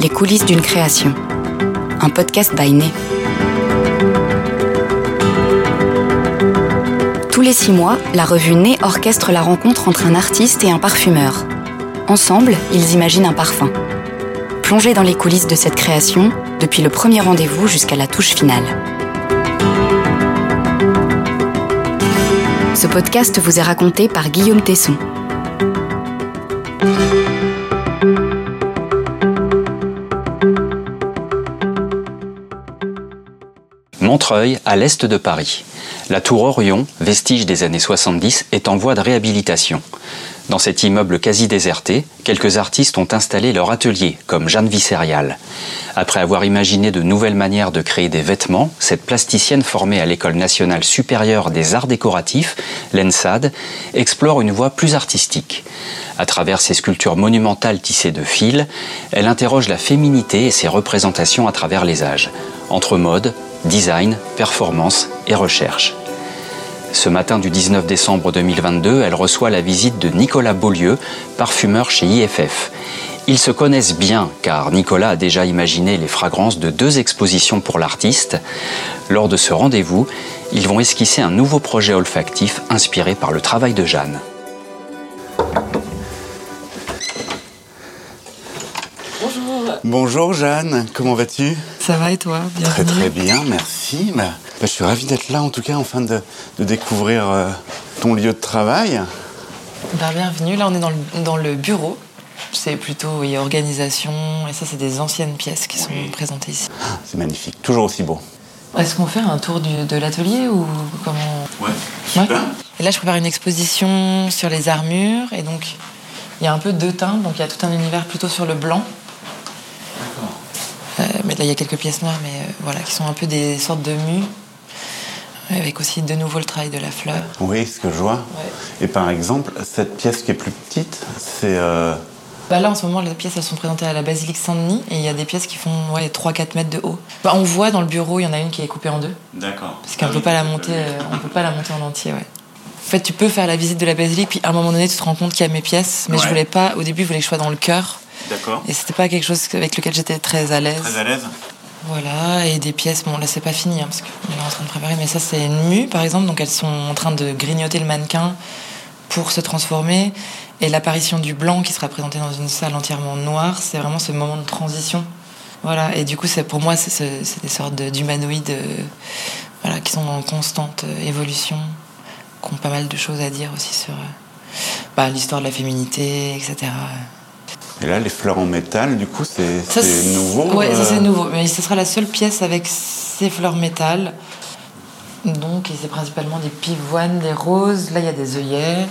Les coulisses d'une création. Un podcast by Né. Tous les six mois, la revue Né orchestre la rencontre entre un artiste et un parfumeur. Ensemble, ils imaginent un parfum. Plongez dans les coulisses de cette création, depuis le premier rendez-vous jusqu'à la touche finale. Ce podcast vous est raconté par Guillaume Tesson. À l'est de Paris. La tour Orion, vestige des années 70, est en voie de réhabilitation. Dans cet immeuble quasi déserté, quelques artistes ont installé leur atelier, comme Jeanne Vissérial. Après avoir imaginé de nouvelles manières de créer des vêtements, cette plasticienne formée à l'École nationale supérieure des arts décoratifs, l'ENSAD, explore une voie plus artistique. À travers ses sculptures monumentales tissées de fils, elle interroge la féminité et ses représentations à travers les âges, entre mode, design, performance et recherche. Ce matin du 19 décembre 2022, elle reçoit la visite de Nicolas Beaulieu, parfumeur chez IFF. Ils se connaissent bien car Nicolas a déjà imaginé les fragrances de deux expositions pour l'artiste. Lors de ce rendez-vous, ils vont esquisser un nouveau projet olfactif inspiré par le travail de Jeanne. Bonjour. Jeanne, comment vas-tu? Ça va et toi? Très très bien, merci. Bah, bah, je suis ravi d'être là en tout cas, enfin de, de découvrir euh, ton lieu de travail. Ben, bienvenue, là on est dans le, dans le bureau. C'est plutôt oui, organisation, et ça c'est des anciennes pièces qui sont présentées ici. C'est magnifique, toujours aussi beau. Est-ce qu'on fait un tour du- de l'atelier ou comment? Ouais, Ouais. Et là je prépare une exposition sur les armures, et donc il y a un peu deux teintes, donc il y a tout un univers plutôt sur le blanc. Mais là il y a quelques pièces noires, mais euh, voilà, qui sont un peu des sortes de mues, avec aussi de nouveau le travail de la fleur. Oui, ce que je vois. Ouais. Et par exemple, cette pièce qui est plus petite, c'est... euh, Bah là, en ce moment, les pièces elles sont présentées à la basilique Saint-Denis et il y a des pièces qui font ouais, 3-4 mètres de haut. Bah, on voit dans le bureau, il y en a une qui est coupée en deux D'accord. parce qu'on peut pas la monter, euh, on peut pas la monter en entier. Ouais. En fait, tu peux faire la visite de la basilique puis à un moment donné, tu te rends compte qu'il y a mes pièces, mais je voulais pas. Au début, je voulais que je sois dans le cœur D'accord. et c'était pas quelque chose avec lequel j'étais très à l'aise. à l'aise Voilà, et des pièces, bon là c'est pas fini hein, parce qu'on est en train de préparer, mais ça c'est une mue par exemple, donc elles sont en train de grignoter le mannequin pour se transformer. Et l'apparition du blanc qui sera présenté dans une salle entièrement noire, c'est vraiment ce moment de transition. Voilà, et du coup c'est pour moi c'est des sortes de- d'humanoïdes euh, voilà, qui sont en constante euh, évolution, qui ont pas mal de choses à dire aussi sur euh, bah, l'histoire de la féminité, etc. Et là, les fleurs en métal, du coup, c'est nouveau ça euh, c'est nouveau. Mais ce sera la seule pièce avec ces fleurs métal. Donc, c'est principalement des pivoines, des roses. Là, il y a des œillets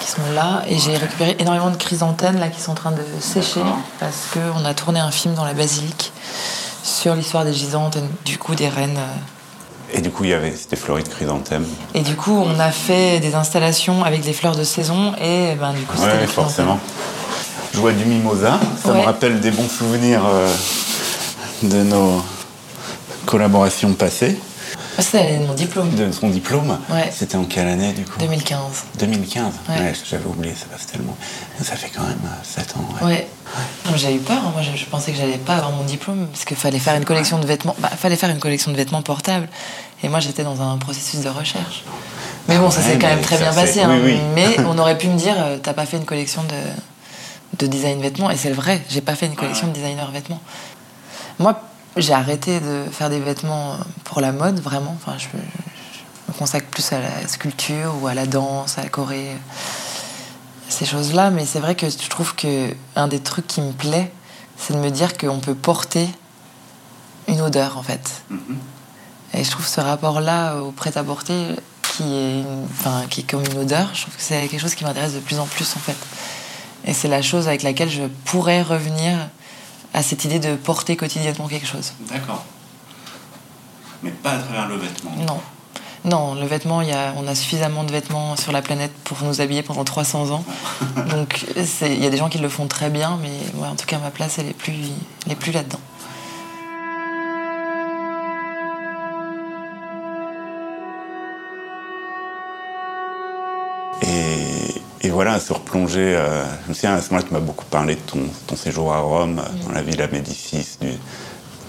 qui sont là. Et j'ai récupéré énormément de chrysanthèmes là qui sont en train de sécher parce qu'on a tourné un film dans la basilique sur l'histoire des gisantes, et du coup des reines. euh. Et du coup, il y avait c'était fleuries de chrysanthème. Et du coup, on a fait des installations avec des fleurs de saison et ben du coup, c'était Ouais, forcément. Je vois du mimosa, ça me rappelle des bons souvenirs euh, de nos collaborations passées. Ah, C'était mon diplôme. De son diplôme, Ouais. c'était en quelle année du coup 2015. 2015 Ouais. j'avais oublié, ça passe tellement. Ça fait quand même 7 ans. ouais. J'ai eu peur. hein. Moi, je, je pensais que j'allais pas avoir mon diplôme parce qu'il fallait faire une collection de vêtements. Bah, fallait faire une collection de vêtements portables. Et moi, j'étais dans un processus de recherche. Mais bon, ça s'est quand même très bien passé. hein. oui, oui. Mais on aurait pu me dire, euh, t'as pas fait une collection de, de design vêtements. Et c'est le vrai. J'ai pas fait une collection de designer vêtements. Moi, j'ai arrêté de faire des vêtements pour la mode, vraiment. Enfin, je, je me consacre plus à la sculpture ou à la danse, à la choré ces choses-là, mais c'est vrai que je trouve que un des trucs qui me plaît, c'est de me dire qu'on peut porter une odeur en fait. Et je trouve ce rapport-là au prêt-à-porter qui est, une- enfin, qui est comme une odeur, je trouve que c'est quelque chose qui m'intéresse de plus en plus en fait. Et c'est la chose avec laquelle je pourrais revenir à cette idée de porter quotidiennement quelque chose. D'accord. Mais pas à travers le vêtement. Non. Non, le vêtement, y a, on a suffisamment de vêtements sur la planète pour nous habiller pendant 300 ans. Donc, il y a des gens qui le font très bien, mais en tout cas, ma place, elle est plus, elle est plus là-dedans. Et voilà, se replonger. Euh, je me souviens, à ce moment-là, tu m'as beaucoup parlé de ton, ton séjour à Rome, dans la Villa Médicis, du,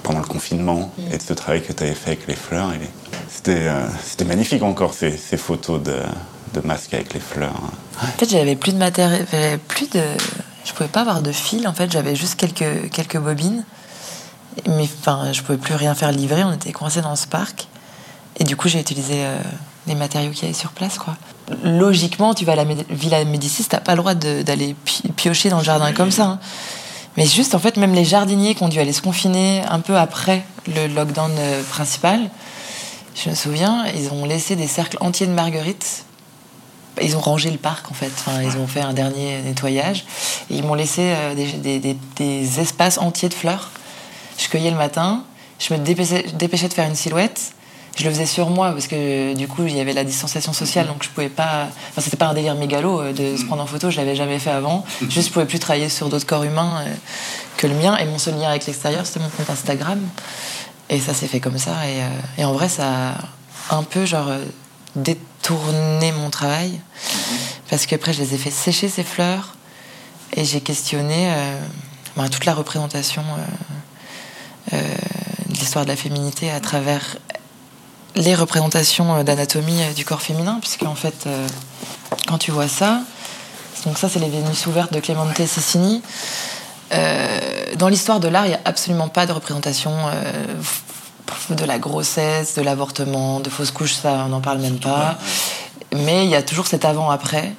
pendant le confinement, et de ce travail que tu avais fait avec les fleurs. C'était c'était magnifique encore, ces, ces photos de, de masques avec les fleurs. En fait, j'avais plus de matériel, plus de. Je pouvais pas avoir de fil, en fait, j'avais juste quelques, quelques bobines. Mais enfin, je pouvais plus rien faire livrer, on était coincés dans ce parc. Et du coup, j'ai utilisé euh, les matériaux qu'il y avait sur place, quoi. Logiquement, tu vas à la Villa Médicis, t'as pas le droit d'aller piocher dans le jardin comme ça. Hein. Mais juste, en fait, même les jardiniers qui ont dû aller se confiner un peu après le lockdown euh, principal, je me souviens, ils ont laissé des cercles entiers de marguerites ils ont rangé le parc en fait. Enfin, ils ont fait un dernier nettoyage. Et ils m'ont laissé euh, des, espaces entiers de fleurs. Je cueillais le matin. Je me dépêchais, de faire une silhouette. Je le faisais sur moi parce que du coup il y avait la distanciation sociale donc je pouvais pas. Enfin, c'était pas un délire mégalo euh, de se prendre en photo. Je l'avais jamais fait avant. Juste je pouvais plus travailler sur d'autres corps humains euh, que le mien. Et mon seul lien avec l'extérieur c'était mon compte Instagram. Et ça s'est fait comme ça. Et, et en vrai ça a un peu genre détourné mon travail. Parce qu'après, je les ai fait sécher ces fleurs et j'ai questionné euh, toute la représentation euh, euh, de l'histoire de la féminité à travers les représentations d'anatomie du corps féminin, puisque en fait, quand tu vois ça, donc ça, c'est les Vénus ouvertes de Clemente Cecchini. dans l'histoire de l'art, il n'y a absolument pas de représentation de la grossesse, de l'avortement, de fausses couches, ça on n'en parle même pas. Mais il y a toujours cet avant-après.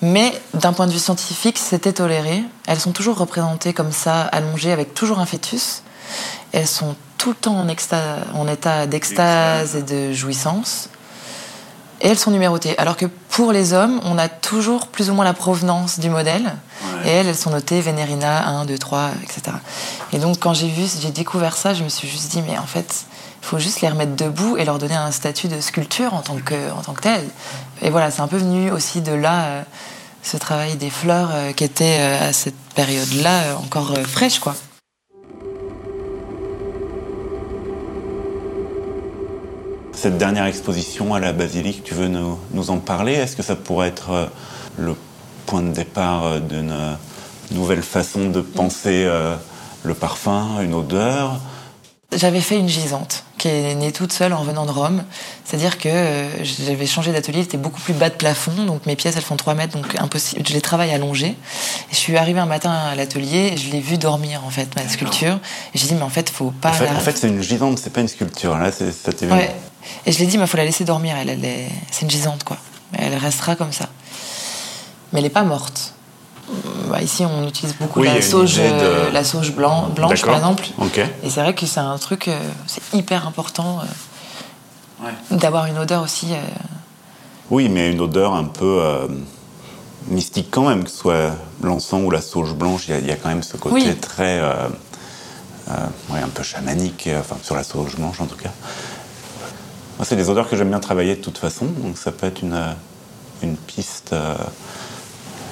Mais d'un point de vue scientifique, c'était toléré. Elles sont toujours représentées comme ça, allongées, avec toujours un fœtus. Elles sont tout le temps en, en état d'extase et de jouissance. Et elles sont numérotées. Alors que pour les hommes, on a toujours plus ou moins la provenance du modèle. Et elles, elles sont notées Venerina 1, 2, 3, etc. Et donc, quand j'ai vu, j'ai découvert ça, je me suis juste dit, mais en fait, il faut juste les remettre debout et leur donner un statut de sculpture en tant que, en tant que tel. Et voilà, c'est un peu venu aussi de là, euh, ce travail des fleurs euh, qui était euh, à cette période-là encore fraîche, quoi. Cette dernière exposition à la basilique, tu veux nous, en parler? Est-ce que ça pourrait être le point de départ d'une nouvelle façon de penser le parfum, une odeur? J'avais fait une gisante qui est née toute seule en venant de Rome. C'est-à-dire que euh, j'avais changé d'atelier, c'était beaucoup plus bas de plafond, donc mes pièces elles font 3 mètres, donc impossible. Je les travaille allongées. Et je suis arrivée un matin à l'atelier et je l'ai vu dormir en fait, ma sculpture. Et j'ai dit, mais en fait, faut pas. En fait, c'est une gisante, c'est pas une sculpture. Là, ça t'est ouais. Et je l'ai dit, il faut la laisser dormir. Elle, est... C'est une gisante, quoi. Elle restera comme ça. Mais elle n'est pas morte. Bah, ici, on utilise beaucoup la, sauge, euh, la sauge blanc, blanche, par exemple. Et c'est vrai que c'est un truc, euh, c'est hyper important euh, d'avoir une odeur aussi. Oui, mais une odeur un peu mystique quand même, que ce soit l'encens ou la sauge blanche, il y, a quand même ce côté très. un peu chamanique, enfin, sur la sauge blanche en tout cas. c'est des odeurs que j'aime bien travailler de toute façon, donc ça peut être une, une piste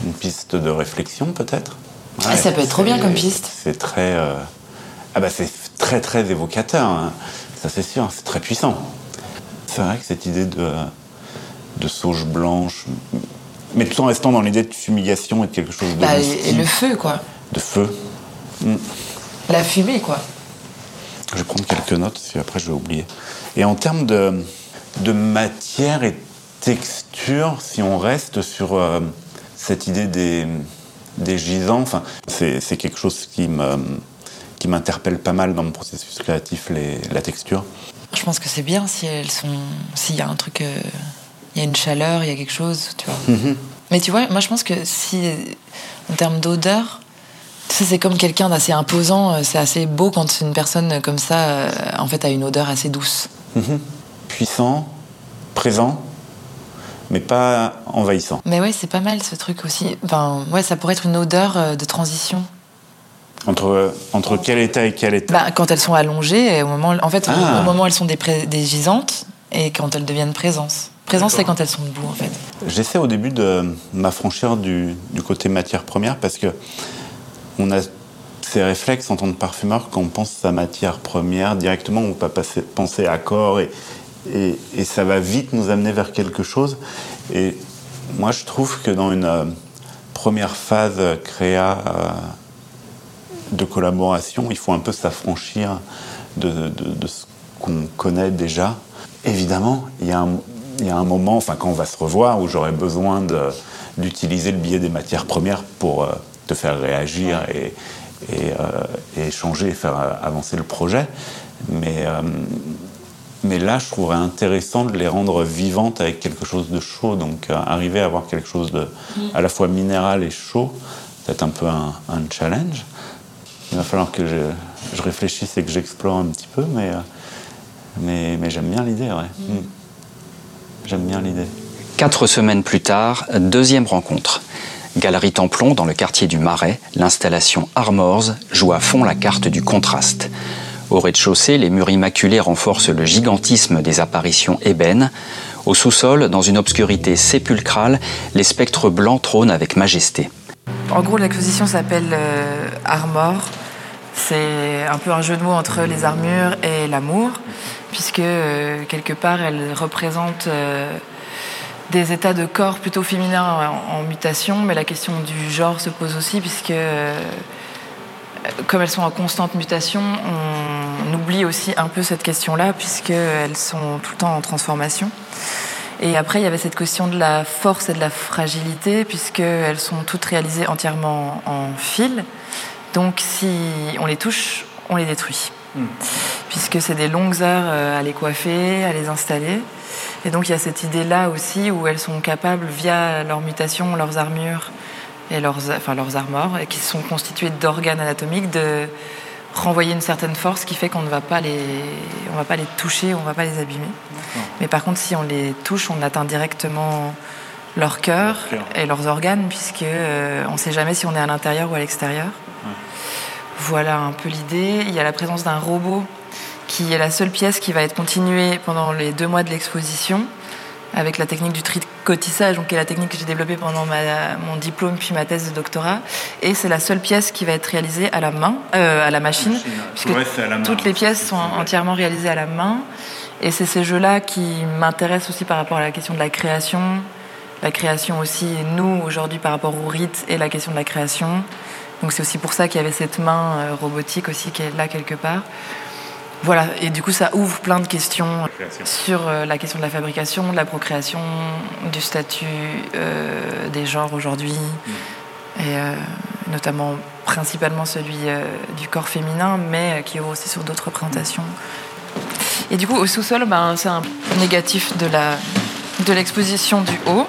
une piste de réflexion peut-être. Ah, ça peut être trop bien comme piste. C'est très, euh, ah bah c'est très très évocateur. Hein. Ça c'est sûr, c'est très puissant. C'est vrai que cette idée de de sauge blanche, mais tout en restant dans l'idée de fumigation et de quelque chose de. Bah, et le feu quoi. De feu. Hmm. La fumée quoi. Je vais prendre quelques notes, si après je vais oublier. Et en termes de, de matière et texture, si on reste sur euh, cette idée des, des gisants, enfin, c'est quelque chose qui me qui m'interpelle pas mal dans mon processus créatif, les, la texture. Je pense que c'est bien si elles sont, s'il y a un truc, euh, il y a une chaleur, il y a quelque chose, tu vois. Mhm. Mais tu vois, moi je pense que si, en termes d'odeur, c'est comme quelqu'un d'assez imposant. Euh, c'est assez beau quand une personne comme ça, euh, en fait, a une odeur assez douce. Mhm. Puissant, présent mais pas envahissant. Mais ouais, c'est pas mal ce truc aussi. Enfin, ouais, ça pourrait être une odeur euh, de transition. Entre, entre quel état et quel état? Bah, Quand elles sont allongées, au moment, en fait, au ah. moment où elles sont des, des gisantes et quand elles deviennent présence. Présence, c'est quand elles sont debout, en fait. J'essaie au début de m'affranchir du, du, côté matière première parce que on a ces réflexes en tant que parfumeur quand on pense à matière première directement, on va pas penser à corps et, et, ça va vite nous amener vers quelque chose. Et Moi, je trouve que dans une première phase créa de collaboration, il faut un peu s'affranchir de, ce qu'on connaît déjà. Évidemment, il y, a un, moment, enfin quand on va se revoir, où j'aurai besoin d'utiliser le biais des matières premières pour euh, te faire réagir et, euh, et, échanger et faire euh, avancer le projet. Mais, mais là, je trouverais intéressant de les rendre vivantes avec quelque chose de chaud. Donc arriver à avoir quelque chose de mm. à la fois minéral et chaud, c'est un peu un challenge. Il va falloir que je, réfléchisse et que j'explore un petit peu, mais, euh, mais, j'aime bien l'idée, ouais. Mm. Mm. J'aime bien l'idée. Quatre semaines plus tard, deuxième rencontre. Galerie Templon, dans le quartier du Marais, l'installation Armors joue à fond la carte du contraste. Au rez-de-chaussée, les murs immaculés renforcent le gigantisme des apparitions ébènes. Au sous-sol, dans une obscurité sépulcrale, les spectres blancs trônent avec majesté. En gros, l'exposition s'appelle euh, Armor. C'est un peu un jeu de mots entre les armures et l'amour, puisque euh, quelque part, elle représente euh, des états de corps plutôt féminins en, mutation, mais la question du genre se pose aussi, puisque comme elles sont en constante mutation, on oublie aussi un peu cette question-là, puisqu'elles sont tout le temps en transformation. Et après, il y avait cette question de la force et de la fragilité, puisqu'elles sont toutes réalisées entièrement en fil. Donc, si on les touche, on les détruit. Hmm. Puisque c'est des longues heures euh, à les coiffer, à les installer. Et donc, il y a cette idée-là aussi où elles sont capables, via leur mutation, leurs armures et leurs, enfin, leurs armores, qui sont constituées d'organes anatomiques, de renvoyer une certaine force qui fait qu'on ne va pas les, on va pas les toucher, on ne va pas les abîmer. Mais par contre, si on les touche, on atteint directement leur cœur et leurs organes, puisque euh, on ne sait jamais si on est à l'intérieur ou à l'extérieur. Voilà un peu l'idée. Il y a la présence d'un robot qui est la seule pièce qui va être continuée pendant les deux mois de l'exposition avec la technique du tricotissage, donc qui est la technique que j'ai développée pendant mon diplôme puis ma thèse de doctorat. Et c'est la seule pièce qui va être réalisée à la main, euh, à la machine, puisque toutes les pièces sont entièrement réalisées à la main. Et c'est ces jeux-là qui m'intéressent aussi par rapport à la question de la création, la création aussi, nous aujourd'hui par rapport au rite et la question de la création. Donc c'est aussi pour ça qu'il y avait cette main euh, robotique aussi qui est là quelque part. Voilà, et du coup, ça ouvre plein de questions sur euh, la question de la fabrication, de la procréation, du statut euh, des genres aujourd'hui, mm. et euh, notamment principalement celui du corps féminin, mais qui ouvre aussi sur d'autres représentations. Et du coup, au sous-sol, ben, c'est un négatif de l'exposition du haut.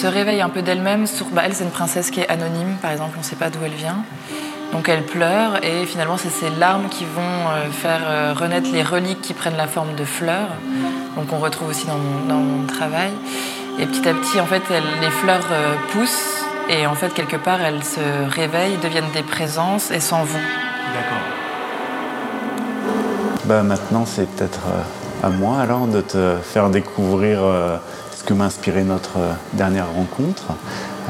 Se réveille un peu d'elle-même. Sur, bah, elle, c'est une princesse qui est anonyme, par exemple, on ne sait pas d'où elle vient. Donc elle pleure et finalement c'est ces larmes qui vont euh, faire euh, renaître les reliques qui prennent la forme de fleurs. Donc on retrouve aussi dans mon, travail. Et petit à petit, en fait, les fleurs euh, poussent et en fait quelque part elles se réveillent, deviennent des présences et s'en vont. D'accord. Bah maintenant c'est peut-être à moi alors de te faire découvrir que m'a inspiré notre euh, dernière rencontre.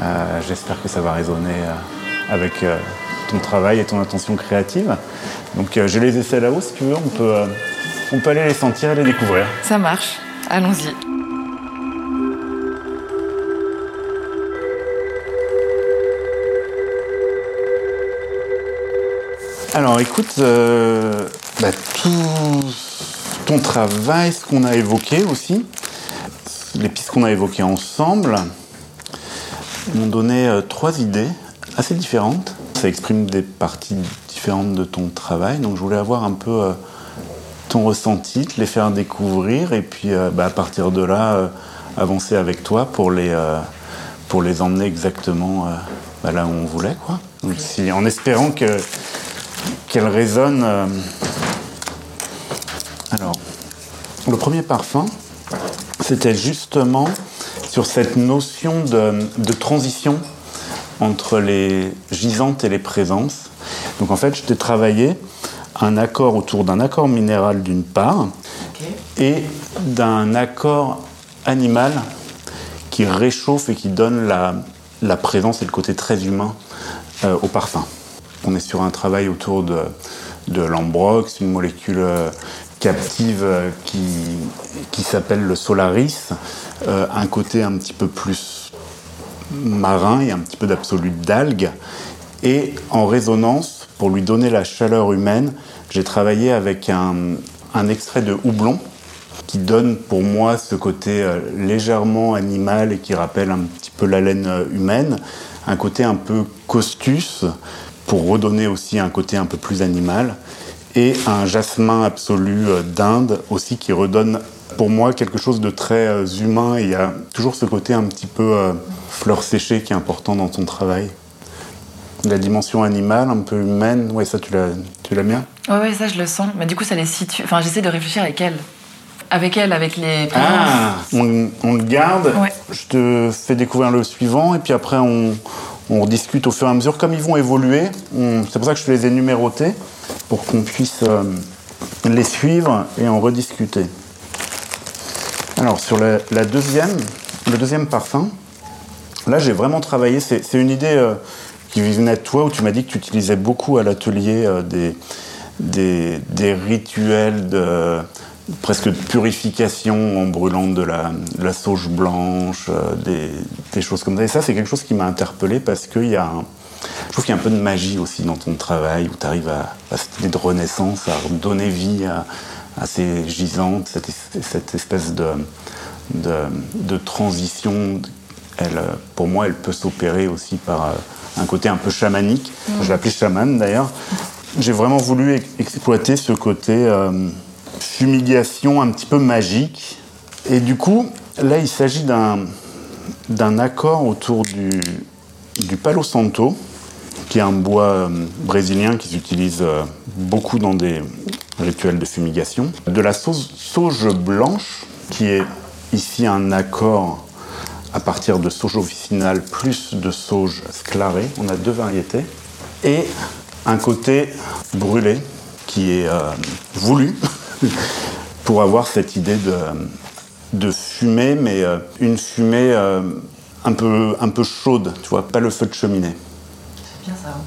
Euh, j'espère que ça va résonner euh, avec ton travail et ton intention créative. Donc je les essaie là-haut, si tu veux, on peut, on peut aller les sentir et les découvrir. Ça marche, allons-y. Alors écoute, bah, tout ton travail, ce qu'on a évoqué aussi, les pistes qu'on a évoquées ensemble m'ont donné euh, trois idées assez différentes. Ça exprime des parties différentes de ton travail, donc je voulais avoir un peu euh, ton ressenti, te les faire découvrir et puis euh, bah, à partir de là avancer avec toi pour les, pour les emmener exactement bah, là où on voulait. Quoi. en espérant que, qu'elles résonnent. Alors, le premier parfum, c'était justement sur cette notion de, transition entre les gisantes et les présences. Donc en fait, je t'ai travaillé un accord autour d'un accord minéral d'une part et d'un accord animal qui réchauffe et qui donne la, la présence et le côté très humain euh, au parfum. On est sur un travail autour de, de l'ambrox, une molécule euh, captive euh, qui, qui s'appelle le solaris, un côté un petit peu plus marin et un petit peu d'absolu d'algues. Et en résonance, pour lui donner la chaleur humaine, j'ai travaillé avec un, un extrait de houblon qui donne pour moi ce côté légèrement animal et qui rappelle un petit peu la laine humaine, un côté un peu costus pour redonner aussi un côté un peu plus animal et un jasmin absolu euh, d'Inde aussi qui redonne pour moi quelque chose de très euh, humain il y a toujours ce côté un petit peu euh, fleur séchée qui est important dans ton travail. La dimension animale, un peu humaine, ouais, ça tu l'as, tu l'as bien? Ouais, ouais, ça je le sens. Mais du coup, ça les situe. Enfin, j'essaie de réfléchir avec elle. Avec elle, avec les. Ah, on, on le garde. Je te fais découvrir le suivant et puis après on, on discute au fur et à mesure. Comme ils vont évoluer, c'est pour ça que je les ai numérotés pour qu'on puisse euh, les suivre et en rediscuter. Alors sur le deuxième parfum, là j'ai vraiment travaillé. C'est une idée euh, qui venait de toi où tu m'as dit que tu utilisais beaucoup à l'atelier euh, des, rituels de presque de purification en brûlant de la, la sauge blanche, euh, des, des, choses comme ça. Et ça, c'est quelque chose qui m'a interpellé parce qu'il y a un, je trouve qu'il y a un peu de magie aussi dans ton travail où tu arrives à, à, cette idée de renaissance, à donner vie à, à ces gisantes, cette, cette espèce de, de, de, transition. Elle, pour moi, elle peut s'opérer aussi par euh, un côté un peu chamanique. Mmh. Je l'appelais chaman d'ailleurs. J'ai vraiment voulu exploiter ce côté. Euh, fumigation un petit peu magique. Et du coup, là, il s'agit d'un accord autour du, du Palo Santo, qui est un bois euh, brésilien qui s'utilise euh, beaucoup dans des rituels de fumigation. De la sauge, sauge blanche, qui est ici un accord à partir de sauge officinale plus de sauge sclarée. On a deux variétés. Et un côté brûlé qui est euh, voulu pour avoir cette idée de, de fumée, mais euh, une fumée euh, un, peu, un peu chaude, tu vois, pas le feu de cheminée. Bien ça.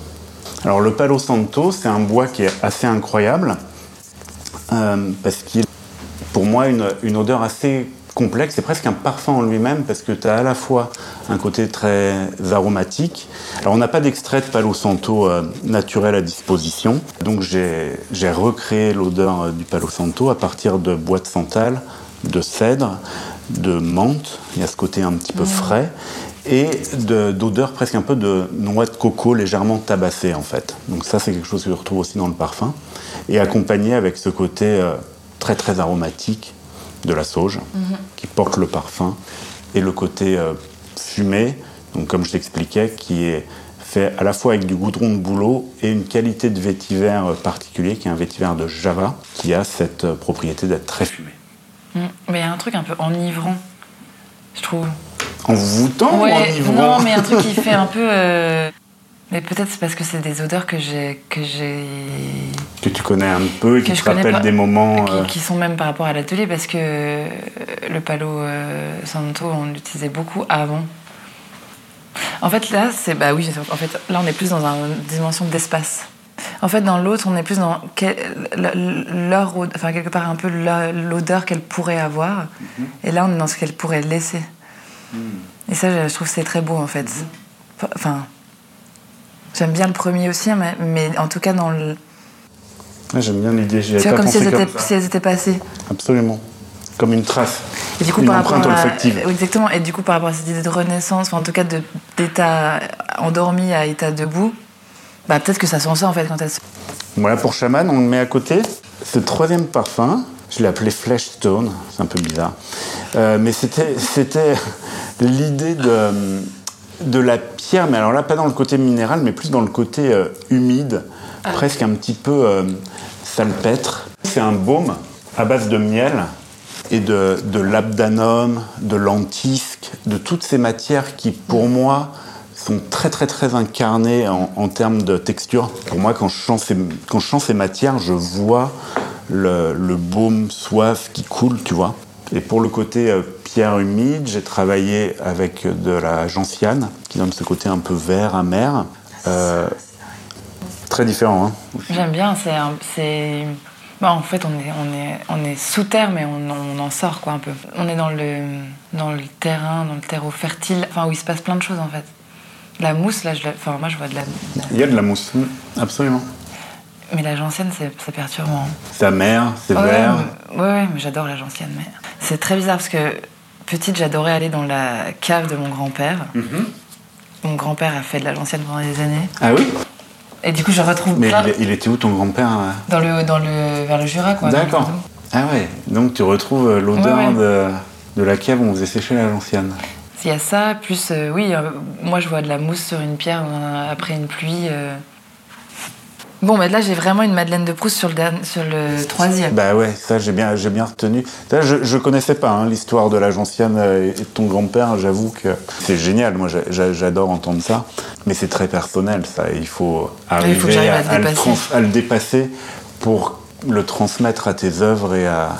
Alors le Palo Santo, c'est un bois qui est assez incroyable, euh, parce qu'il pour moi une, une odeur assez complexe, c'est presque un parfum en lui-même parce que tu as à la fois un côté très aromatique. Alors on n'a pas d'extrait de Palo Santo euh, naturel à disposition, donc j'ai recréé l'odeur euh, du Palo Santo à partir de bois de santal, de cèdre, de menthe, il y a ce côté un petit peu mmh. frais, et d'odeur presque un peu de noix de coco légèrement tabassée en fait. Donc ça c'est quelque chose que je retrouve aussi dans le parfum, et accompagné avec ce côté euh, très très aromatique de la sauge, mhm. qui porte le parfum, et le côté euh, fumé, donc comme je t'expliquais, qui est fait à la fois avec du goudron de bouleau et une qualité de vétiver euh, particulier, qui est un vétiver de Java, qui a cette euh, propriété d'être très fumé. Mm. Mais il y a un truc un peu enivrant, je trouve. En voûtant ou enivrant Non, mais un truc qui fait un peu... Mais peut-être c'est parce que c'est des odeurs que j'ai que j'ai que tu connais un peu et qui te rappellent des moments euh, qui, sont même par rapport à l'atelier parce que euh, le Palo euh, Santo on l'utilisait beaucoup avant. En fait là c'est bah oui en fait là on est plus dans une dimension d'espace. En fait dans l'autre on est plus dans leur enfin quelque part un peu l'odeur qu'elle pourrait avoir mm-hmm. et là on est dans ce qu'elle pourrait laisser. Mm. Et ça je trouve c'est très beau en fait. Mm-hmm. Enfin J'aime bien le premier aussi, hein, mais, en tout cas dans le. J'aime bien l'idée. Tu vois, comme, si elles, étaient, si elles, étaient, passées. Absolument. Comme une trace. Et du coup, une par empreinte olfactive. Exactement. Et du coup, par rapport à cette idée de renaissance, en tout cas d'état endormi à état debout, bah, peut-être que ça sent ça en fait quand elle Voilà, pour Shaman, on le met à côté. Ce troisième parfum, je l'ai appelé Flesh Stone, c'est un peu bizarre. Euh, mais c'était l'idée de de la pierre, mais alors là, pas dans le côté minéral, mais plus dans le côté euh, humide, ah. presque un petit peu euh, salpêtre. C'est un baume à base de miel et de, de l'abdanum, de l'antisque, de toutes ces matières qui, pour moi, sont très très très incarnées en, termes de texture. Pour moi, quand je sens ces, quand je ces matières, je vois le, le baume soif qui coule, tu vois. Et pour le côté euh, pierre humide, j'ai travaillé avec de la gentiane, qui donne ce côté un peu vert, amer. Euh, très différent. Hein. J'aime bien, c'est... En fait, on est, on est, on est sous terre, mais on, on, en sort quoi un peu. On est dans le, dans le terrain, dans le terreau fertile, enfin où il se passe plein de choses en fait. La mousse, là, je, enfin, moi je vois de la. Il y a de la mousse, absolument. Mais la gentiane, c'est perturbant. C'est amer, c'est vert. Oui, ouais, mais j'adore la gentiane. Mais c'est très bizarre parce que petite, j'adorais aller dans la cave de mon grand-père. Mhm. Mon grand-père a fait de la gentiane pendant des années. Ah oui? Et du coup, je retrouve. Mais il, était où ton grand-père euh? Dans le, dans le, vers le Jura, quoi. D'accord. Ah ouais, donc tu retrouves euh, l'odeur de, de, la cave où on faisait sécher la gentiane. Il y a ça, plus, euh, oui, moi je vois de la mousse sur une pierre après une pluie. Bon, mais là, j'ai vraiment une Madeleine de Proust sur le, sur le troisième. Bah ouais, ça, j'ai bien, j'ai bien retenu. Ça, je, je connaissais pas hein, l'histoire de la gentiane et de ton grand-père. J'avoue que c'est génial. Moi, j'adore entendre ça. Mais c'est très personnel, ça. Il faut arriver à, à, le dépasser pour le transmettre à tes œuvres et à,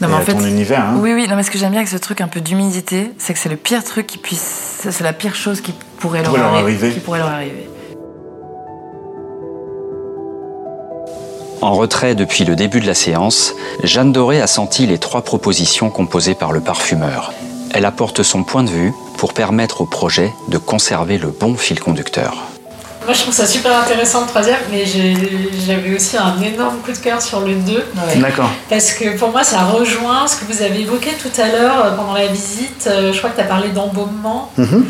non, mais en fait, ton univers. Hein. Oui, oui. Non, mais ce que j'aime bien avec ce truc un peu d'humidité, c'est que c'est le pire truc qui puisse. C'est la pire chose qui pourrait leur, arriver. Qui pourrait leur arriver. En retrait depuis le début de la séance, Jeanne Doré a senti les trois propositions composées par le parfumeur. Elle apporte son point de vue pour permettre au projet de conserver le bon fil conducteur. Moi, je trouve ça super intéressant le troisième, mais j'avais aussi un énorme coup de cœur sur le 2. D'accord. Parce que pour moi, ça rejoint ce que vous avez évoqué tout à l'heure euh, pendant la visite. Euh, je crois que tu as parlé d'embaumement. Mhm.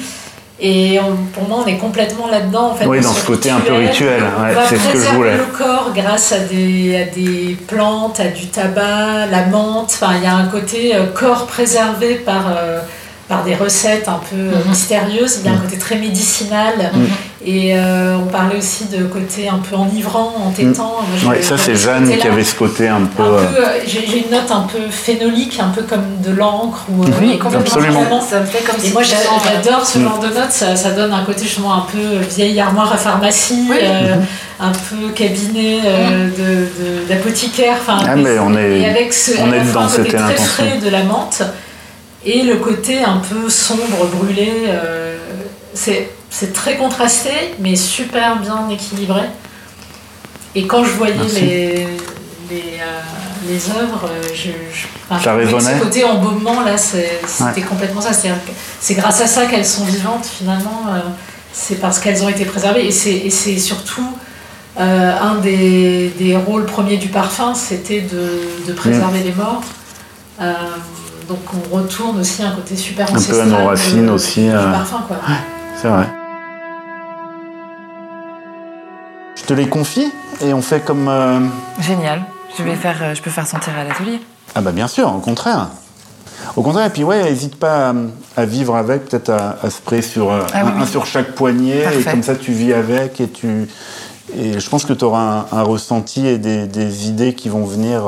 Et pour moi, on est complètement là-dedans. En fait, oui, dans ce côté un peu rituel. c'est ce que je voulais. le corps grâce à des, à des plantes, à du tabac, la menthe. Enfin, il y a un côté euh, corps préservé par, euh, par des recettes un peu euh, mhm. mystérieuses. Il y a un mhm. côté très médicinal. Mhm. Et euh, on parlait aussi de côté un peu enivrant, entêtant. Oui, ça c'est Jeanne qui avait ce côté un peu. Euh, j'ai une note un peu phénolique, un peu comme de l'encre. ou oui, absolument. Ça me fait comme et moi j'adore ce genre de notes, ça, ça, donne un côté justement un peu vieille armoire à pharmacie, un peu cabinet d'apothicaire. Enfin, ah, mais on est, et avec ce, on est dans cette très frais de la menthe et le côté un peu sombre, brûlé. c'est c'est très contrasté, mais super bien équilibré. Et quand je voyais les, les, euh, les, œuvres, euh, je, je ça ce côté embaumement, là, c'était complètement ça. C'est grâce à ça qu'elles sont vivantes, finalement. Euh, c'est parce qu'elles ont été préservées. Et c'est surtout un des, des, rôles premiers du parfum, c'était de, de, préserver les morts. donc on retourne aussi un côté super ancestral. Un peu à nos racines aussi. Du parfum, quoi. c'est vrai. Te les confie et on fait comme. Euh, Génial. Je vais faire, euh, je peux faire sentir à l'atelier. Ah bah bien sûr, au contraire. Au contraire, et puis ouais, n'hésite pas à, vivre avec, peut-être à, à sprayer sur euh, ah un, sur chaque poignet, et comme ça tu vis avec et tu. Et je pense que tu auras un, ressenti et des, idées qui vont venir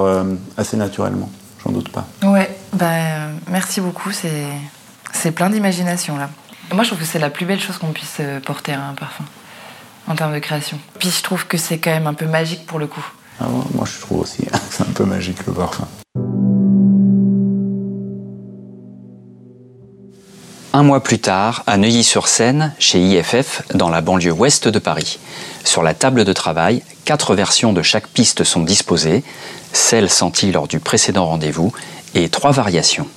assez naturellement. J'en doute pas. Ouais, bah, merci beaucoup. C'est plein d'imagination là. Moi, je trouve que c'est la plus belle chose qu'on puisse porter à un parfum en termes de création. Puis je trouve que c'est quand même un peu magique pour le coup. Ah moi je trouve aussi, c'est un peu magique le parfum. Un mois plus tard, à Neuilly-sur-Seine, chez IFF, dans la banlieue ouest de Paris. Sur la table de travail, quatre versions de chaque piste sont disposées, celle sentie lors du précédent rendez-vous, et trois variations.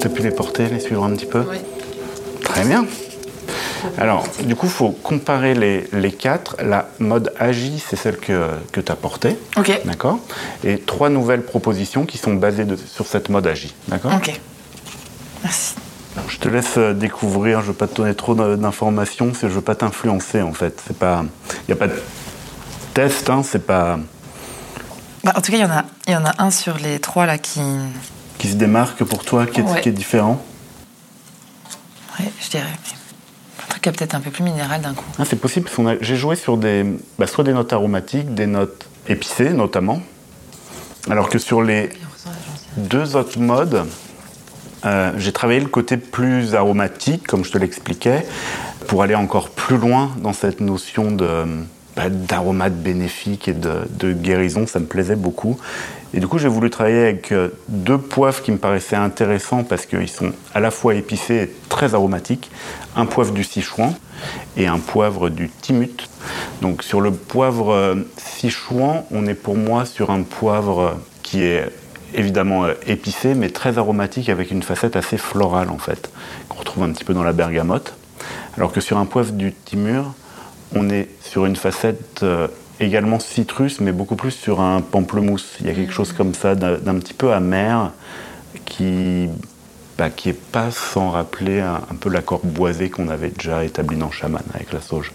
Tu as pu les porter, les suivre un petit peu? Oui. Très bien. Alors, du coup, il faut comparer les, les, quatre. La mode Agi, c'est celle que, que tu as portée. OK. D'accord Et trois nouvelles propositions qui sont basées sur cette mode Agi. D'accord OK. Merci. je te laisse euh, découvrir. Je ne veux pas te donner trop d'informations. Je ne veux pas t'influencer, en fait. Il n'y a pas de test. Hein, c'est pas. Bah, en tout cas, il y, en a, y en a un sur les trois là qui. Qui se démarque pour toi, qui est, qui est différent je dirais. Un truc qui peut-être un peu plus minéral d'un coup. Ah, c'est possible, j'ai joué sur des, bah, soit des notes aromatiques, des notes épicées notamment, alors que sur les deux autres modes, euh, j'ai travaillé le côté plus aromatique, comme je te l'expliquais, pour aller encore plus loin dans cette notion de, bah, d'aromates bénéfiques et de, guérison, ça me plaisait beaucoup. Et du coup, j'ai voulu travailler avec euh, deux poivres qui me paraissaient intéressants parce qu'ils sont à la fois épicés et très aromatiques. Un poivre du Sichuan et un poivre du Timut. Donc sur le poivre euh, Sichuan, on est pour moi sur un poivre qui est évidemment épicé, mais très aromatique avec une facette assez florale en fait, qu'on retrouve un petit peu dans la bergamote. Alors que sur un poivre du Timur, on est sur une facette euh, également citrus, mais beaucoup plus sur un pamplemousse. Il y a quelque chose comme ça d'un petit peu amer qui bah, qui est pas sans rappeler un, peu l'accord boisé qu'on avait déjà établi dans Chaman avec la sauge.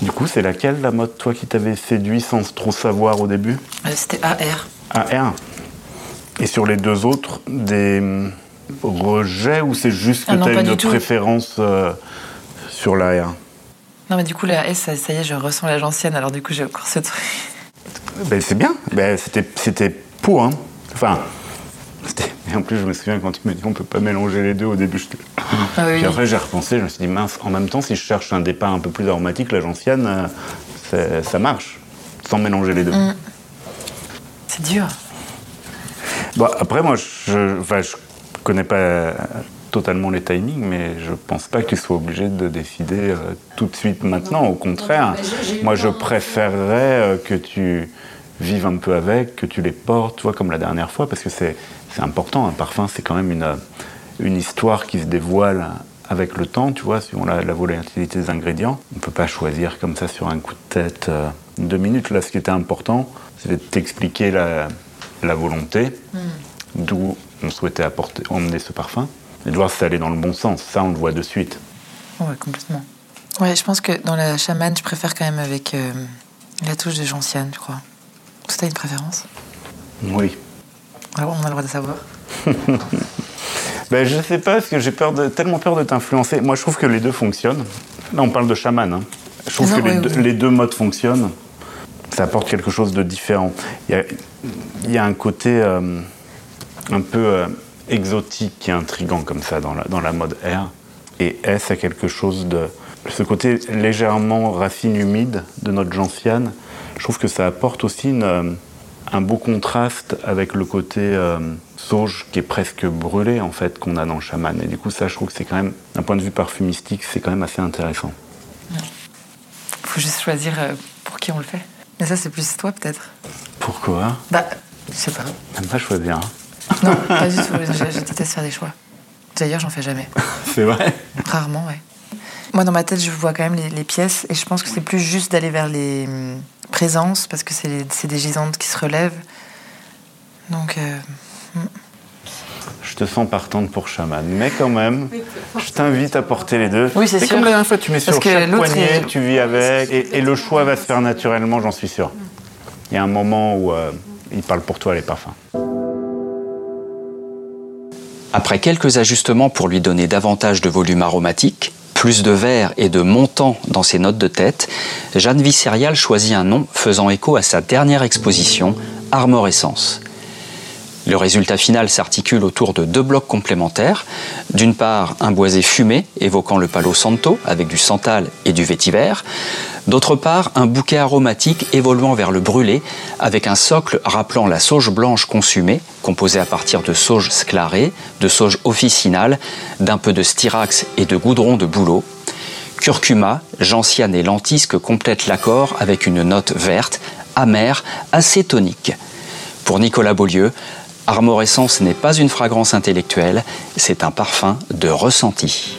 Du coup, c'est laquelle la mode, toi, qui t'avait séduit sans trop savoir au début euh, C'était AR. AR. Et sur les deux autres, des rejets ou c'est juste que ah tu as une préférence euh, sur l'AR non, mais du coup, la S, ça, y est, je ressens l'âge ancienne, alors du coup, j'ai encore ce truc. Ben, c'est bien. Ben, c'était pour, hein. Enfin. Et en plus, je me souviens quand tu me dis on peut pas mélanger les deux au début. Ah, oui, Puis après, j'ai repensé, je me suis dit mince, en même temps, si je cherche un départ un peu plus aromatique, ancienne, euh, ça marche, sans mélanger les deux. Mm. C'est dur. Bon, après, moi, je, enfin, je connais pas totalement les timings, mais je pense pas que tu sois obligé de décider euh, tout de suite maintenant. Au contraire, moi je préférerais euh, que tu vives un peu avec, que tu les portes, toi, comme la dernière fois, parce que c'est important. Un parfum, c'est quand même une, une histoire qui se dévoile avec le temps, tu vois, suivant la, la volatilité des ingrédients. On ne peut pas choisir comme ça sur un coup de tête euh, deux minutes. Là, ce qui était important, c'est de t'expliquer la, la, volonté, hmm. d'où on souhaitait apporter, emmener ce parfum et de voir si ça allait dans le bon sens. Ça, on le voit de suite. Ouais, complètement. Ouais, je pense que dans la chamane, je préfère quand même avec euh, la touche de gentiane, je crois. Tu as une préférence? Oui. Alors, on a le droit de savoir. ben, je sais pas, parce que j'ai peur de, tellement peur de t'influencer. Moi, je trouve que les deux fonctionnent. Là, on parle de chaman. Hein. Je trouve que les, deux, modes fonctionnent. Ça apporte quelque chose de différent. Il y a, un côté euh, un peu. Euh, exotique et intrigant comme ça dans la, dans la mode air. Et S a quelque chose de. Ce côté légèrement racine humide de notre gentiane, je trouve que ça apporte aussi une, un beau contraste avec le côté euh, sauge qui est presque brûlé en fait qu'on a dans le chaman. Et du coup, ça, je trouve que c'est quand même, d'un point de vue parfumistique, c'est quand même assez intéressant. Il faut juste choisir euh, pour qui on le fait. Mais ça, c'est plus toi peut-être. Pourquoi? Bah, je sais pas. Même pas choisir. Non, pas du tout. Je, déteste faire des choix. D'ailleurs, j'en fais jamais. C'est vrai Rarement, ouais. Moi, dans ma tête, je vois quand même les, pièces et je pense que c'est plus juste d'aller vers les hum, présences parce que c'est des gisantes qui se relèvent. Donc. Euh, hum. Je te sens partante pour chaman, mais quand même, je t'invite à porter les deux. Oui, c'est sûr. comme la dernière fois, tu mets sur chaque poignet, tu vis avec, et, le choix va se faire naturellement, j'en suis sûr. Il y a un moment où euh, il parle pour toi les parfums. Après quelques ajustements pour lui donner davantage de volume aromatique, plus de verre et de montant dans ses notes de tête, Jeanne Visserial choisit un nom faisant écho à sa dernière exposition, Armorescence. Le résultat final s'articule autour de deux blocs complémentaires. D'une part, un boisé fumé évoquant le palo santo avec du santal et du vétiver. D'autre part, un bouquet aromatique évoluant vers le brûlé avec un socle rappelant la sauge blanche consumée, composée à partir de sauge sclarée, de sauge officinale, d'un peu de styrax et de goudron de bouleau. Curcuma, gentiane et lentisque complètent l'accord avec une note verte, amère, assez tonique. Pour Nicolas Beaulieu, Armorescence n'est pas une fragrance intellectuelle, c'est un parfum de ressenti.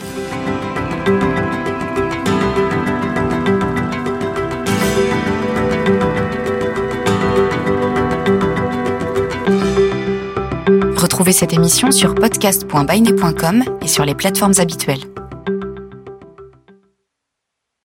Retrouvez cette émission sur podcast.bainet.com et sur les plateformes habituelles.